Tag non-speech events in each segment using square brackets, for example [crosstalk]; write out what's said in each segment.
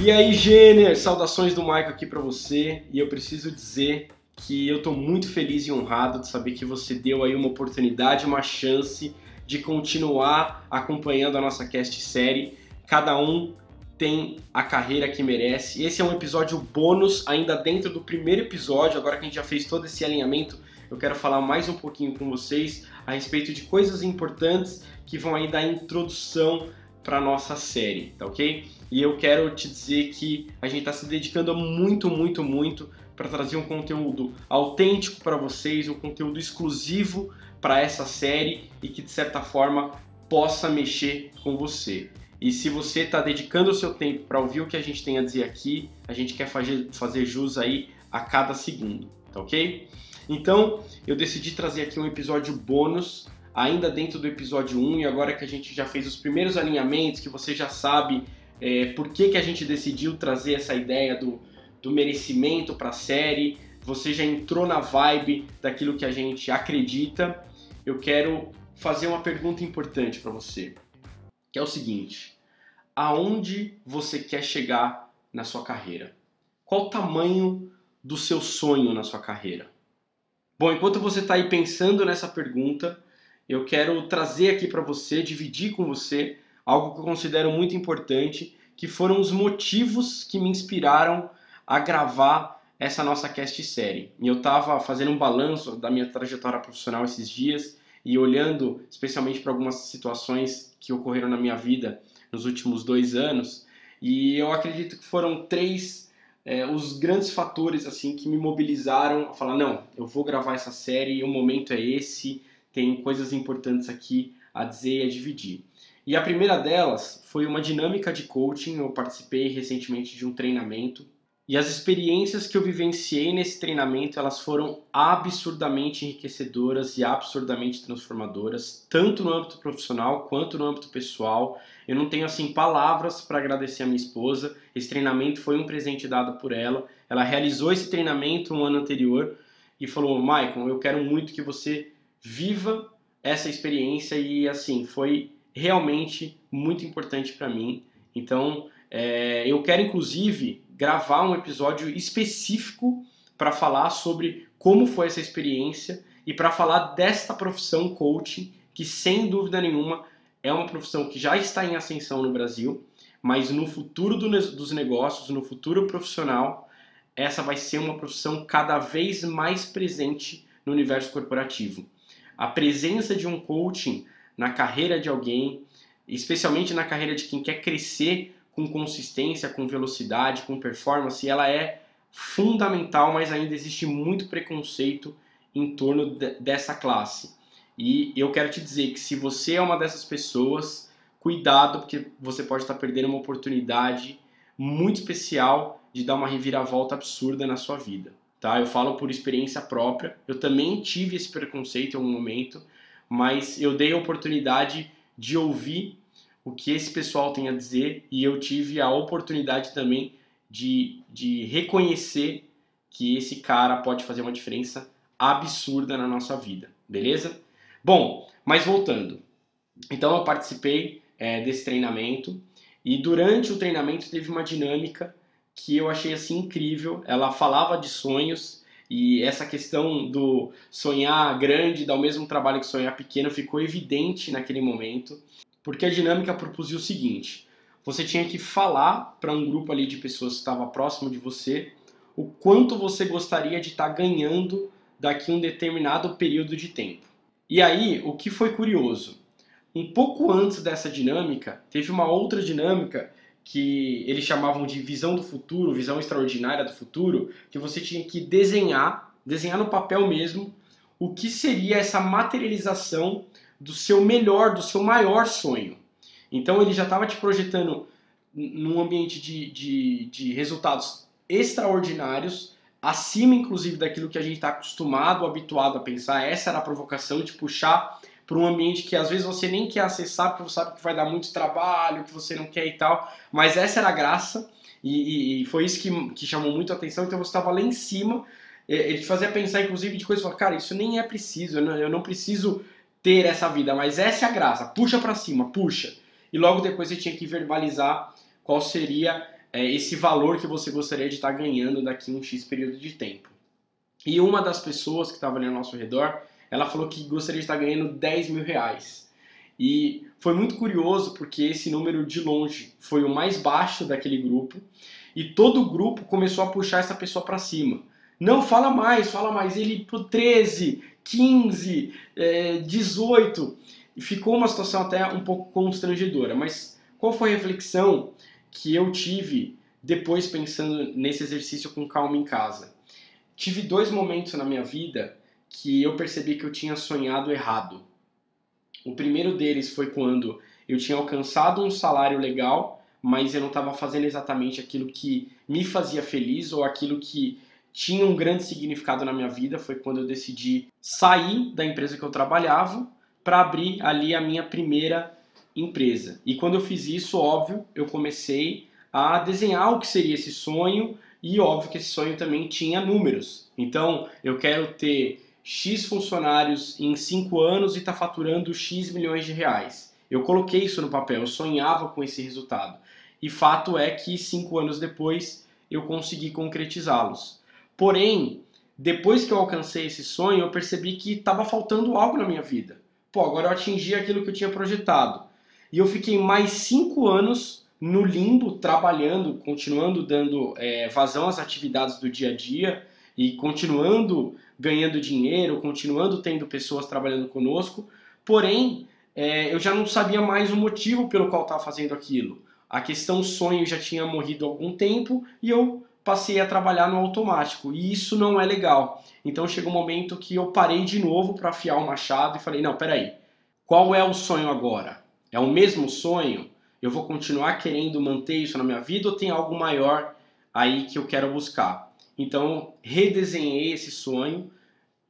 E aí, Gêner, saudações do Michael aqui para você. E eu preciso dizer que eu tô muito feliz e honrado de saber que você deu aí uma oportunidade, uma chance de continuar acompanhando a nossa cast série. Cada um tem a carreira que merece. Esse é um episódio bônus, ainda dentro do primeiro episódio. Agora que a gente já fez todo esse alinhamento, eu quero falar mais um pouquinho com vocês a respeito de coisas importantes que vão aí dar introdução para nossa série, tá ok? E eu quero te dizer que a gente está se dedicando muito, muito, muito para trazer um conteúdo autêntico para vocês, um conteúdo exclusivo para essa série e que de certa forma possa mexer com você. E se você está dedicando o seu tempo para ouvir o que a gente tem a dizer aqui, a gente quer fazer, fazer jus aí a cada segundo, tá ok? Então, eu decidi trazer aqui um episódio bônus, ainda dentro do episódio 1, e agora que a gente já fez os primeiros alinhamentos, que você já sabe é, por que, que a gente decidiu trazer essa ideia do, do merecimento para a série, você já entrou na vibe daquilo que a gente acredita, eu quero fazer uma pergunta importante para você, que é o seguinte: aonde você quer chegar na sua carreira? Qual o tamanho do seu sonho na sua carreira? Bom, enquanto você está aí pensando nessa pergunta, eu quero trazer aqui para você, dividir com você algo que eu considero muito importante, que foram os motivos que me inspiraram a gravar essa nossa cast série. E eu estava fazendo um balanço da minha trajetória profissional esses dias e olhando especialmente para algumas situações que ocorreram na minha vida nos últimos dois anos. E eu acredito que foram três é, os grandes fatores assim que me mobilizaram a falar não, eu vou gravar essa série, o momento é esse, tem coisas importantes aqui a dizer e a dividir. E a primeira delas foi uma dinâmica de coaching. Eu participei recentemente de um treinamento e as experiências que eu vivenciei nesse treinamento, elas foram absurdamente enriquecedoras e absurdamente transformadoras, tanto no âmbito profissional quanto no âmbito pessoal. Eu não tenho assim palavras para agradecer a minha esposa. Esse treinamento foi um presente dado por ela. Ela realizou esse treinamento um ano anterior e falou: "Maicon, eu quero muito que você viva essa experiência e assim, foi realmente muito importante para mim. Então, é, eu quero inclusive gravar um episódio específico para falar sobre como foi essa experiência e para falar desta profissão coaching, que sem dúvida nenhuma é uma profissão que já está em ascensão no Brasil, mas no futuro do, dos negócios, no futuro profissional, essa vai ser uma profissão cada vez mais presente no universo corporativo. A presença de um coaching na carreira de alguém, especialmente na carreira de quem quer crescer com consistência, com velocidade, com performance, ela é fundamental, mas ainda existe muito preconceito em torno de, dessa classe. E eu quero te dizer que se você é uma dessas pessoas, cuidado, porque você pode estar perdendo uma oportunidade muito especial de dar uma reviravolta absurda na sua vida. Tá? Eu falo por experiência própria. Eu também tive esse preconceito em algum momento, mas eu dei a oportunidade de ouvir o que esse pessoal tem a dizer e eu tive a oportunidade também de, de reconhecer que esse cara pode fazer uma diferença absurda na nossa vida, beleza? Bom, mas voltando. Então eu participei é, desse treinamento e durante o treinamento teve uma dinâmica que eu achei assim incrível. Ela falava de sonhos e essa questão do sonhar grande, dar o mesmo trabalho que sonhar pequeno ficou evidente naquele momento. Porque a dinâmica propusia o seguinte: você tinha que falar para um grupo ali de pessoas que estava próximo de você o quanto você gostaria de estar tá ganhando daqui um determinado período de tempo. E aí, o que foi curioso? Um pouco antes dessa dinâmica, teve uma outra dinâmica que eles chamavam de visão do futuro, visão extraordinária do futuro, que você tinha que desenhar, desenhar no papel mesmo, o que seria essa materialização do seu melhor, do seu maior sonho. Então ele já estava te projetando num ambiente de, de, de resultados extraordinários, acima inclusive daquilo que a gente está acostumado, habituado a pensar. Essa era a provocação, de puxar para um ambiente que às vezes você nem quer acessar, porque você sabe que vai dar muito trabalho, que você não quer e tal. Mas essa era a graça, e, e foi isso que, que chamou muito a atenção. Então você estava lá em cima, ele te fazia pensar inclusive de coisas, cara, isso nem é preciso, eu não, eu não preciso ter essa vida, mas essa é a graça. Puxa para cima, puxa. E logo depois você tinha que verbalizar qual seria é, esse valor que você gostaria de estar ganhando daqui a um X período de tempo. E uma das pessoas que estava ali ao nosso redor, ela falou que gostaria de estar ganhando 10 mil reais. E foi muito curioso porque esse número de longe foi o mais baixo daquele grupo e todo o grupo começou a puxar essa pessoa para cima. Não, fala mais, fala mais. Ele pro 13, 15, é, 18. E ficou uma situação até um pouco constrangedora. Mas qual foi a reflexão que eu tive depois pensando nesse exercício com calma em casa? Tive dois momentos na minha vida que eu percebi que eu tinha sonhado errado. O primeiro deles foi quando eu tinha alcançado um salário legal, mas eu não estava fazendo exatamente aquilo que me fazia feliz ou aquilo que tinha um grande significado na minha vida. Foi quando eu decidi sair da empresa que eu trabalhava para abrir ali a minha primeira empresa. E quando eu fiz isso, óbvio, eu comecei a desenhar o que seria esse sonho e óbvio que esse sonho também tinha números. Então, eu quero ter X funcionários em 5 anos e está faturando X milhões de reais. Eu coloquei isso no papel, eu sonhava com esse resultado. E fato é que cinco anos depois eu consegui concretizá-los. Porém, depois que eu alcancei esse sonho, eu percebi que estava faltando algo na minha vida. Pô, agora eu atingi aquilo que eu tinha projetado. E eu fiquei mais cinco anos no limbo, trabalhando, continuando dando é, vazão às atividades do dia a dia e continuando ganhando dinheiro, continuando tendo pessoas trabalhando conosco. Porém, é, eu já não sabia mais o motivo pelo qual estava fazendo aquilo. A questão sonho já tinha morrido há algum tempo e eu passei a trabalhar no automático. E isso não é legal. Então chegou um momento que eu parei de novo para afiar o machado e falei: não, peraí, qual é o sonho agora? É o mesmo sonho? Eu vou continuar querendo manter isso na minha vida ou tem algo maior aí que eu quero buscar? Então redesenhei esse sonho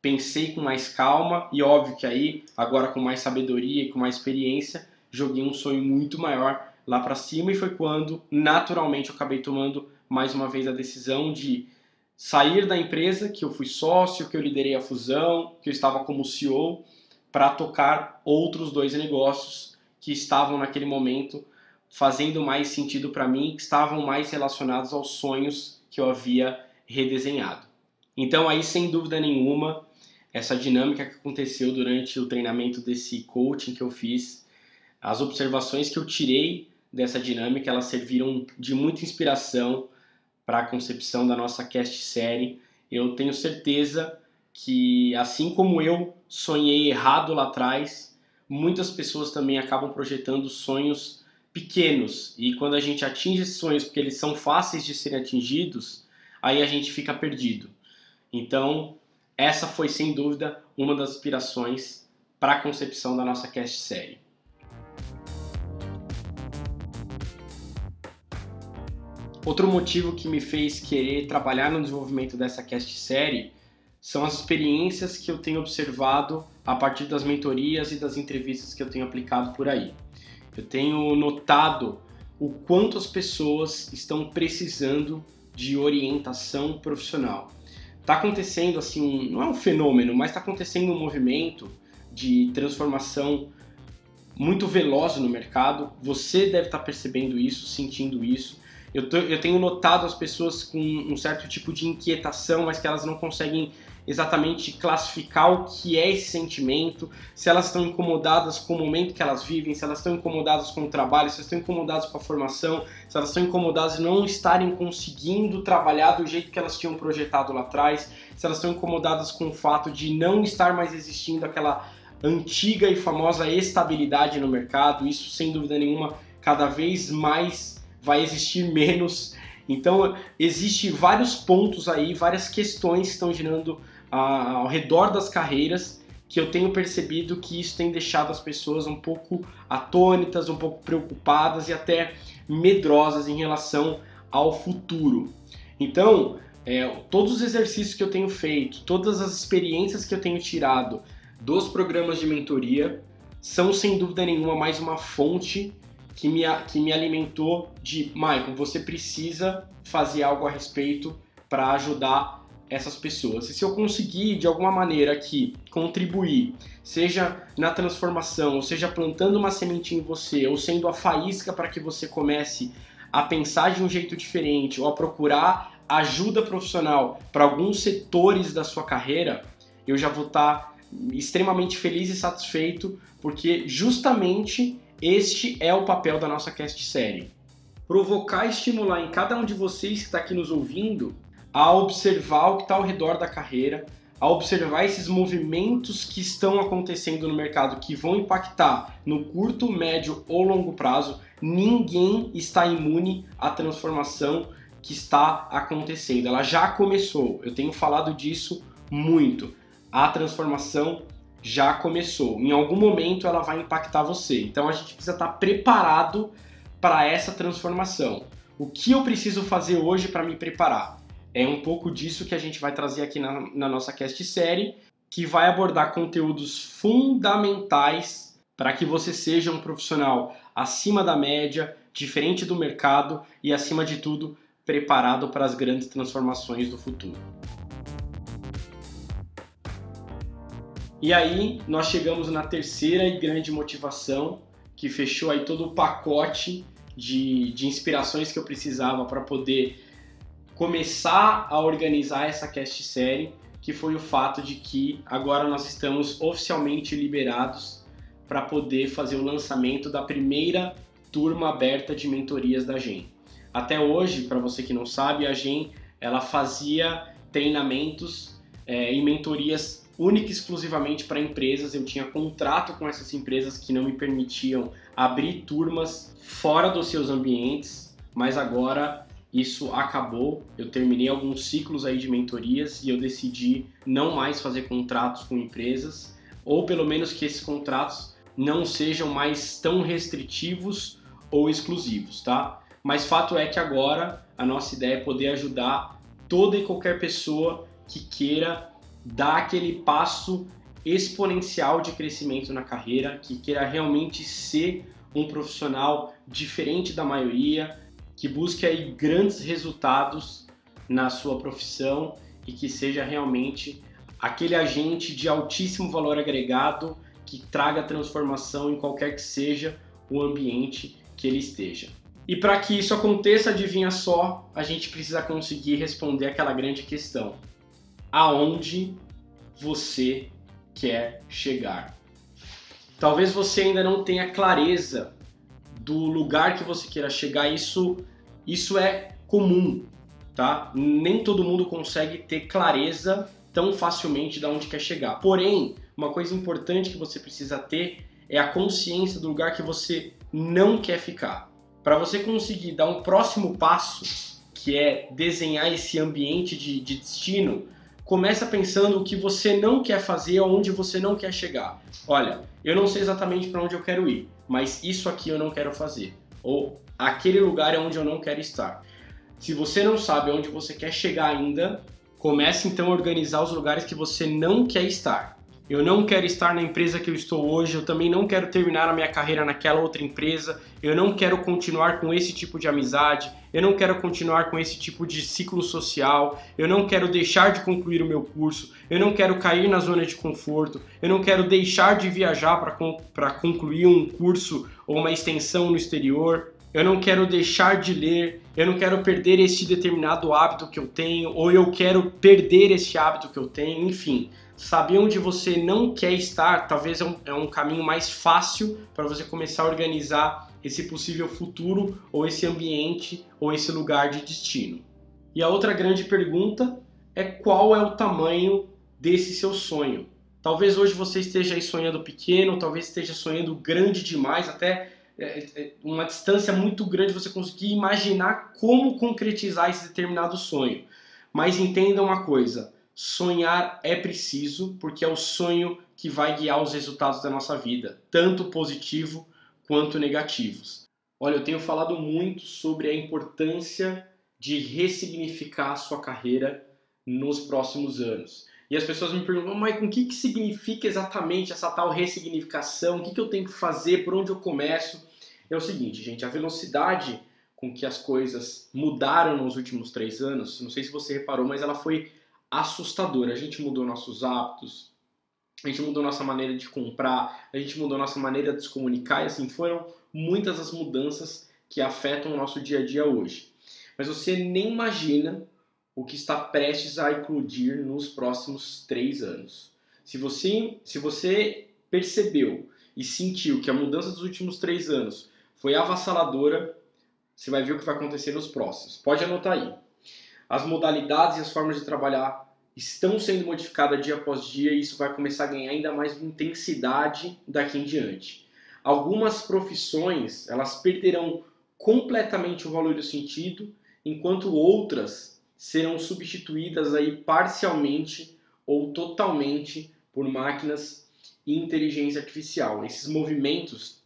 pensei com mais calma e óbvio que aí, agora com mais sabedoria e com mais experiência, joguei um sonho muito maior lá para cima e foi quando naturalmente eu acabei tomando mais uma vez a decisão de sair da empresa que eu fui sócio, que eu liderei a fusão, que eu estava como CEO para tocar outros dois negócios que estavam naquele momento fazendo mais sentido para mim, que estavam mais relacionados aos sonhos que eu havia redesenhado. Então aí sem dúvida nenhuma essa dinâmica que aconteceu durante o treinamento desse coaching que eu fiz, as observações que eu tirei dessa dinâmica, elas serviram de muita inspiração para a concepção da nossa cast série. Eu tenho certeza que assim como eu sonhei errado lá atrás, muitas pessoas também acabam projetando sonhos pequenos e quando a gente atinge esses sonhos porque eles são fáceis de serem atingidos, aí a gente fica perdido. Então, essa foi sem dúvida uma das inspirações para a concepção da nossa cast série. Outro motivo que me fez querer trabalhar no desenvolvimento dessa cast série são as experiências que eu tenho observado a partir das mentorias e das entrevistas que eu tenho aplicado por aí. Eu tenho notado o quanto as pessoas estão precisando de orientação profissional está acontecendo assim, não é um fenômeno, mas está acontecendo um movimento de transformação muito veloz no mercado. Você deve estar tá percebendo isso, sentindo isso. Eu, tô, eu tenho notado as pessoas com um certo tipo de inquietação, mas que elas não conseguem exatamente classificar o que é esse sentimento, se elas estão incomodadas com o momento que elas vivem, se elas estão incomodadas com o trabalho, se elas estão incomodadas com a formação, se elas estão incomodadas de não estarem conseguindo trabalhar do jeito que elas tinham projetado lá atrás, se elas estão incomodadas com o fato de não estar mais existindo aquela antiga e famosa estabilidade no mercado, isso sem dúvida nenhuma cada vez mais vai existir [laughs] menos. Então, existe vários pontos aí, várias questões que estão girando ao redor das carreiras que eu tenho percebido que isso tem deixado as pessoas um pouco atônitas, um pouco preocupadas e até medrosas em relação ao futuro. Então, é, todos os exercícios que eu tenho feito, todas as experiências que eu tenho tirado dos programas de mentoria são sem dúvida nenhuma mais uma fonte que me, que me alimentou de Michael, você precisa fazer algo a respeito para ajudar essas pessoas. E se eu conseguir de alguma maneira aqui contribuir, seja na transformação, ou seja plantando uma sementinha em você, ou sendo a faísca para que você comece a pensar de um jeito diferente ou a procurar ajuda profissional para alguns setores da sua carreira, eu já vou estar tá extremamente feliz e satisfeito, porque justamente este é o papel da nossa cast série. Provocar e estimular em cada um de vocês que está aqui nos ouvindo a observar o que está ao redor da carreira, a observar esses movimentos que estão acontecendo no mercado que vão impactar no curto, médio ou longo prazo. Ninguém está imune à transformação que está acontecendo. Ela já começou. Eu tenho falado disso muito. A transformação já começou. Em algum momento ela vai impactar você. Então a gente precisa estar preparado para essa transformação. O que eu preciso fazer hoje para me preparar? É um pouco disso que a gente vai trazer aqui na, na nossa cast série, que vai abordar conteúdos fundamentais para que você seja um profissional acima da média, diferente do mercado e, acima de tudo, preparado para as grandes transformações do futuro. E aí nós chegamos na terceira e grande motivação que fechou aí todo o pacote de, de inspirações que eu precisava para poder começar a organizar essa cast série, que foi o fato de que agora nós estamos oficialmente liberados para poder fazer o lançamento da primeira turma aberta de mentorias da GEM. Até hoje, para você que não sabe, a GEM ela fazia treinamentos é, e mentorias única e exclusivamente para empresas. Eu tinha contrato com essas empresas que não me permitiam abrir turmas fora dos seus ambientes, mas agora isso acabou. Eu terminei alguns ciclos aí de mentorias e eu decidi não mais fazer contratos com empresas, ou pelo menos que esses contratos não sejam mais tão restritivos ou exclusivos, tá? Mas fato é que agora a nossa ideia é poder ajudar toda e qualquer pessoa que queira dar aquele passo exponencial de crescimento na carreira, que queira realmente ser um profissional diferente da maioria, que busque aí grandes resultados na sua profissão e que seja realmente aquele agente de altíssimo valor agregado que traga transformação em qualquer que seja o ambiente que ele esteja. E para que isso aconteça, adivinha só, a gente precisa conseguir responder aquela grande questão: aonde você quer chegar? Talvez você ainda não tenha clareza do lugar que você queira chegar, isso, isso é comum, tá? Nem todo mundo consegue ter clareza tão facilmente de onde quer chegar. Porém, uma coisa importante que você precisa ter é a consciência do lugar que você não quer ficar. Para você conseguir dar um próximo passo, que é desenhar esse ambiente de, de destino, começa pensando o que você não quer fazer, aonde você não quer chegar. Olha, eu não sei exatamente para onde eu quero ir, mas isso aqui eu não quero fazer. Ou aquele lugar é onde eu não quero estar. Se você não sabe onde você quer chegar ainda, comece então a organizar os lugares que você não quer estar. Eu não quero estar na empresa que eu estou hoje, eu também não quero terminar a minha carreira naquela outra empresa, eu não quero continuar com esse tipo de amizade, eu não quero continuar com esse tipo de ciclo social, eu não quero deixar de concluir o meu curso, eu não quero cair na zona de conforto, eu não quero deixar de viajar para concluir um curso ou uma extensão no exterior, eu não quero deixar de ler, eu não quero perder este determinado hábito que eu tenho, ou eu quero perder este hábito que eu tenho, enfim saber onde você não quer estar talvez é um, é um caminho mais fácil para você começar a organizar esse possível futuro ou esse ambiente ou esse lugar de destino. E a outra grande pergunta é qual é o tamanho desse seu sonho. Talvez hoje você esteja aí sonhando pequeno, talvez esteja sonhando grande demais, até é, é, uma distância muito grande você conseguir imaginar como concretizar esse determinado sonho. Mas entenda uma coisa, sonhar é preciso, porque é o sonho que vai guiar os resultados da nossa vida, tanto positivo quanto negativos. Olha, eu tenho falado muito sobre a importância de ressignificar a sua carreira nos próximos anos. E as pessoas me perguntam, mas o que, que significa exatamente essa tal ressignificação? O que, que eu tenho que fazer? Por onde eu começo? É o seguinte, gente, a velocidade com que as coisas mudaram nos últimos três anos, não sei se você reparou, mas ela foi assustador. A gente mudou nossos hábitos, a gente mudou nossa maneira de comprar, a gente mudou nossa maneira de se comunicar e assim foram muitas as mudanças que afetam o nosso dia a dia hoje. Mas você nem imagina o que está prestes a eclodir nos próximos três anos. Se você, se você percebeu e sentiu que a mudança dos últimos três anos foi avassaladora, você vai ver o que vai acontecer nos próximos. Pode anotar aí. As modalidades e as formas de trabalhar estão sendo modificadas dia após dia e isso vai começar a ganhar ainda mais intensidade daqui em diante. Algumas profissões elas perderão completamente o valor e o sentido, enquanto outras serão substituídas aí parcialmente ou totalmente por máquinas e inteligência artificial. Esses movimentos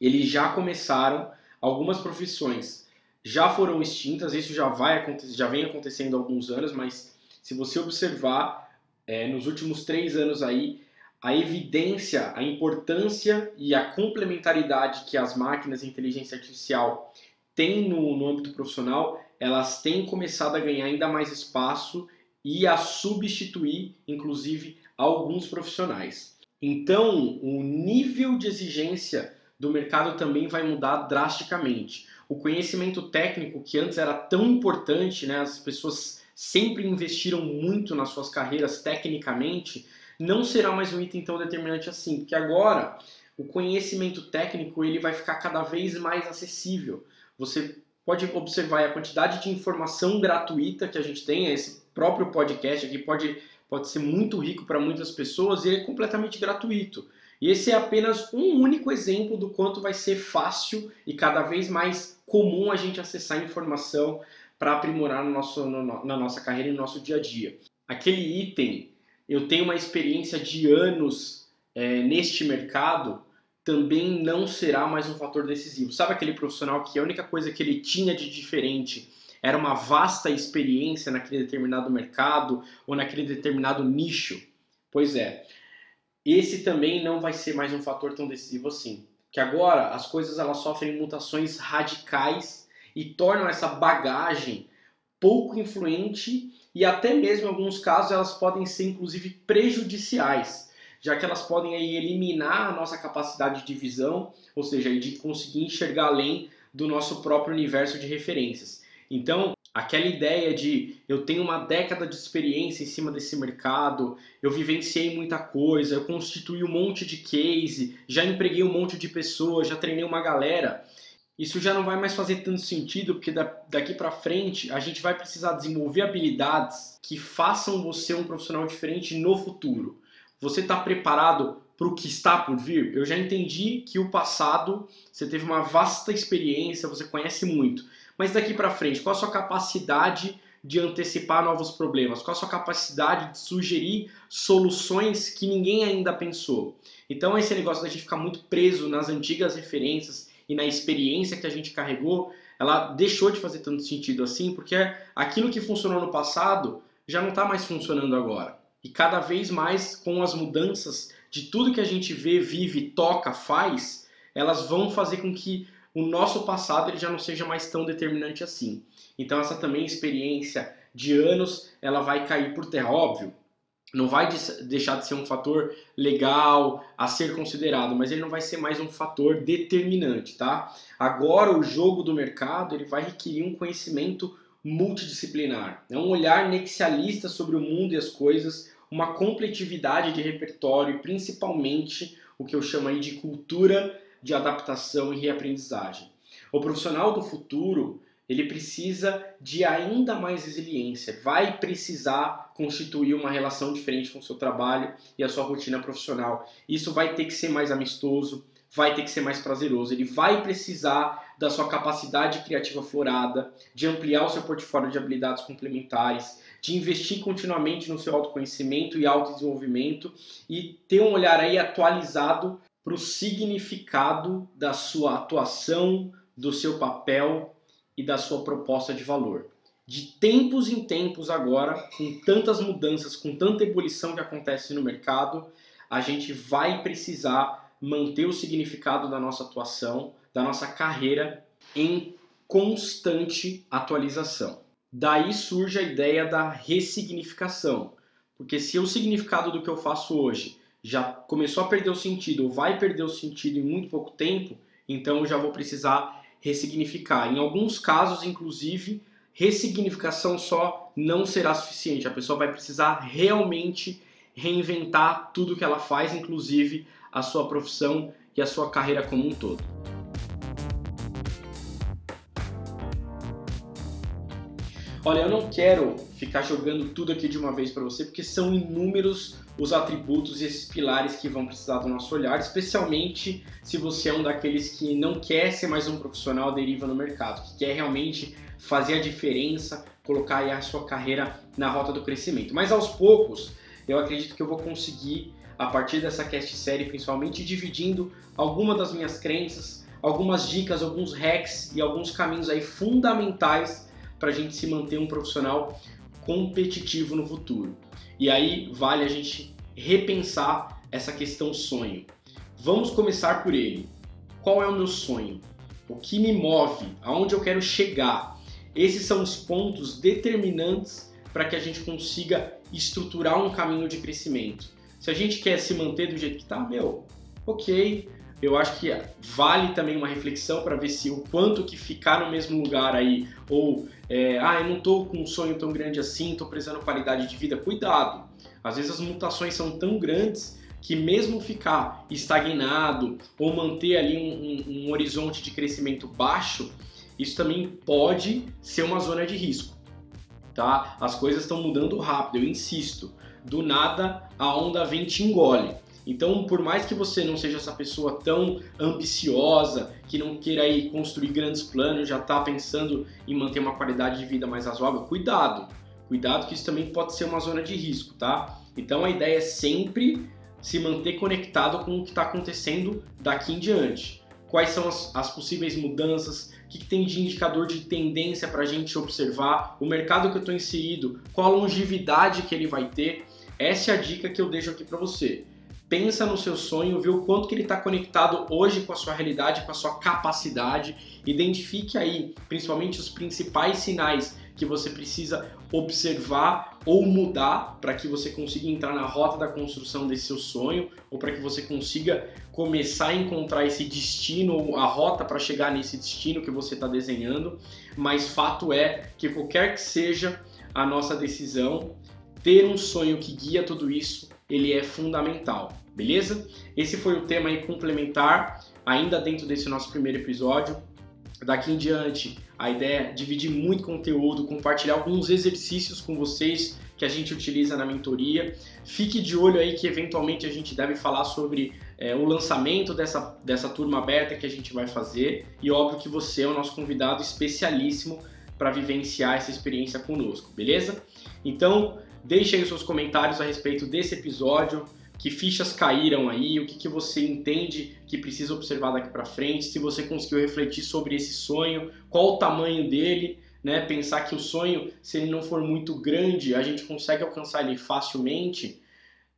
eles já começaram, algumas profissões já foram extintas, isso já vai já vem acontecendo há alguns anos, mas se você observar é, nos últimos três anos aí a evidência, a importância e a complementaridade que as máquinas e inteligência artificial têm no, no âmbito profissional, elas têm começado a ganhar ainda mais espaço e a substituir, inclusive, alguns profissionais. Então, o nível de exigência do mercado também vai mudar drasticamente. O conhecimento técnico, que antes era tão importante, né, as pessoas sempre investiram muito nas suas carreiras tecnicamente, não será mais um item tão determinante assim, porque agora o conhecimento técnico ele vai ficar cada vez mais acessível. Você pode observar a quantidade de informação gratuita que a gente tem, esse próprio podcast aqui pode, pode ser muito rico para muitas pessoas e é completamente gratuito. E esse é apenas um único exemplo do quanto vai ser fácil e cada vez mais comum a gente acessar informação para aprimorar no nosso, no, na nossa carreira e no nosso dia a dia. Aquele item eu tenho uma experiência de anos é, neste mercado, também não será mais um fator decisivo. Sabe aquele profissional que a única coisa que ele tinha de diferente era uma vasta experiência naquele determinado mercado ou naquele determinado nicho? Pois é, esse também não vai ser mais um fator tão decisivo assim. Que agora as coisas elas sofrem mutações radicais e tornam essa bagagem pouco influente e até mesmo em alguns casos elas podem ser inclusive prejudiciais, já que elas podem aí eliminar a nossa capacidade de visão, ou seja, de conseguir enxergar além do nosso próprio universo de referências. Então, aquela ideia de eu tenho uma década de experiência em cima desse mercado, eu vivenciei muita coisa, eu constituí um monte de case, já empreguei um monte de pessoas, já treinei uma galera isso já não vai mais fazer tanto sentido, porque daqui para frente a gente vai precisar desenvolver habilidades que façam você um profissional diferente no futuro. Você está preparado para o que está por vir? Eu já entendi que o passado você teve uma vasta experiência, você conhece muito, mas daqui para frente, qual a sua capacidade de antecipar novos problemas? Qual a sua capacidade de sugerir soluções que ninguém ainda pensou? Então, esse negócio da gente ficar muito preso nas antigas referências e na experiência que a gente carregou, ela deixou de fazer tanto sentido assim, porque aquilo que funcionou no passado já não está mais funcionando agora. E cada vez mais com as mudanças de tudo que a gente vê, vive, toca, faz, elas vão fazer com que o nosso passado ele já não seja mais tão determinante assim. Então essa também experiência de anos, ela vai cair por terra, óbvio não vai deixar de ser um fator legal a ser considerado, mas ele não vai ser mais um fator determinante, tá? Agora o jogo do mercado ele vai requerer um conhecimento multidisciplinar, é um olhar nexialista sobre o mundo e as coisas, uma completividade de repertório principalmente o que eu chamo aí de cultura de adaptação e reaprendizagem. O profissional do futuro ele precisa de ainda mais resiliência, vai precisar constituir uma relação diferente com o seu trabalho e a sua rotina profissional. Isso vai ter que ser mais amistoso, vai ter que ser mais prazeroso. Ele vai precisar da sua capacidade criativa florada, de ampliar o seu portfólio de habilidades complementares, de investir continuamente no seu autoconhecimento e autodesenvolvimento e ter um olhar aí atualizado para o significado da sua atuação, do seu papel e da sua proposta de valor. De tempos em tempos agora, com tantas mudanças, com tanta ebulição que acontece no mercado, a gente vai precisar manter o significado da nossa atuação, da nossa carreira em constante atualização. Daí surge a ideia da ressignificação, porque se o significado do que eu faço hoje já começou a perder o sentido ou vai perder o sentido em muito pouco tempo, então eu já vou precisar ressignificar. Em alguns casos, inclusive, ressignificação só não será suficiente. A pessoa vai precisar realmente reinventar tudo que ela faz, inclusive a sua profissão e a sua carreira como um todo. Olha, eu não quero ficar jogando tudo aqui de uma vez para você, porque são inúmeros os atributos e esses pilares que vão precisar do nosso olhar, especialmente se você é um daqueles que não quer ser mais um profissional deriva no mercado, que quer realmente fazer a diferença, colocar a sua carreira na rota do crescimento. Mas aos poucos, eu acredito que eu vou conseguir, a partir dessa cast série, principalmente dividindo algumas das minhas crenças, algumas dicas, alguns hacks e alguns caminhos aí fundamentais para a gente se manter um profissional competitivo no futuro. E aí vale a gente repensar essa questão sonho. Vamos começar por ele. Qual é o meu sonho? O que me move? Aonde eu quero chegar? Esses são os pontos determinantes para que a gente consiga estruturar um caminho de crescimento. Se a gente quer se manter do jeito que está, meu, ok, eu acho que vale também uma reflexão para ver se o quanto que ficar no mesmo lugar aí, ou é, ah, eu não estou com um sonho tão grande assim, estou precisando qualidade de vida, cuidado. Às vezes as mutações são tão grandes que mesmo ficar estagnado ou manter ali um, um, um horizonte de crescimento baixo, isso também pode ser uma zona de risco. Tá? As coisas estão mudando rápido, eu insisto. Do nada a onda vem te engole. Então, por mais que você não seja essa pessoa tão ambiciosa, que não queira aí construir grandes planos, já está pensando em manter uma qualidade de vida mais razoável, cuidado. Cuidado que isso também pode ser uma zona de risco, tá? Então a ideia é sempre se manter conectado com o que está acontecendo daqui em diante. Quais são as, as possíveis mudanças? O que, que, tem de indicador de tendência para a gente observar? O mercado que eu estou inserido, qual a longevidade que ele vai ter? Essa é a dica que eu deixo aqui para você pensa no seu sonho, vê o quanto que ele está conectado hoje com a sua realidade, com a sua capacidade, identifique aí, principalmente os principais sinais que você precisa observar ou mudar para que você consiga entrar na rota da construção desse seu sonho ou para que você consiga começar a encontrar esse destino ou a rota para chegar nesse destino que você está desenhando. Mas fato é que qualquer que seja a nossa decisão, ter um sonho que guia tudo isso ele é fundamental, beleza? Esse foi o tema aí complementar, ainda dentro desse nosso primeiro episódio. Daqui em diante, a ideia é dividir muito conteúdo, compartilhar alguns exercícios com vocês que a gente utiliza na mentoria. Fique de olho aí que eventualmente a gente deve falar sobre é, o lançamento dessa, dessa turma aberta que a gente vai fazer. E óbvio que você é o nosso convidado especialíssimo para vivenciar essa experiência conosco, beleza? Então, Deixe aí os seus comentários a respeito desse episódio, que fichas caíram aí, o que, que você entende que precisa observar daqui para frente, se você conseguiu refletir sobre esse sonho, qual o tamanho dele, né? Pensar que o sonho, se ele não for muito grande, a gente consegue alcançar ele facilmente.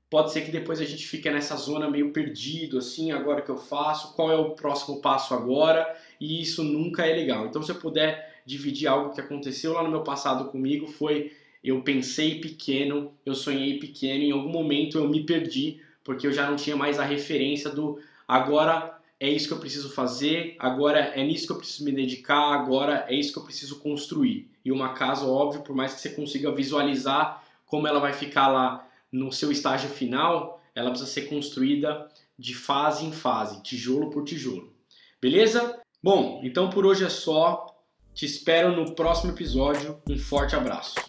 Pode ser que depois a gente fique nessa zona meio perdido, assim, agora que eu faço, qual é o próximo passo agora, e isso nunca é legal. Então, se eu puder dividir algo que aconteceu lá no meu passado comigo, foi eu pensei pequeno, eu sonhei pequeno, em algum momento eu me perdi, porque eu já não tinha mais a referência do agora é isso que eu preciso fazer, agora é nisso que eu preciso me dedicar, agora é isso que eu preciso construir. E uma casa, óbvio, por mais que você consiga visualizar como ela vai ficar lá no seu estágio final, ela precisa ser construída de fase em fase, tijolo por tijolo. Beleza? Bom, então por hoje é só. Te espero no próximo episódio. Um forte abraço.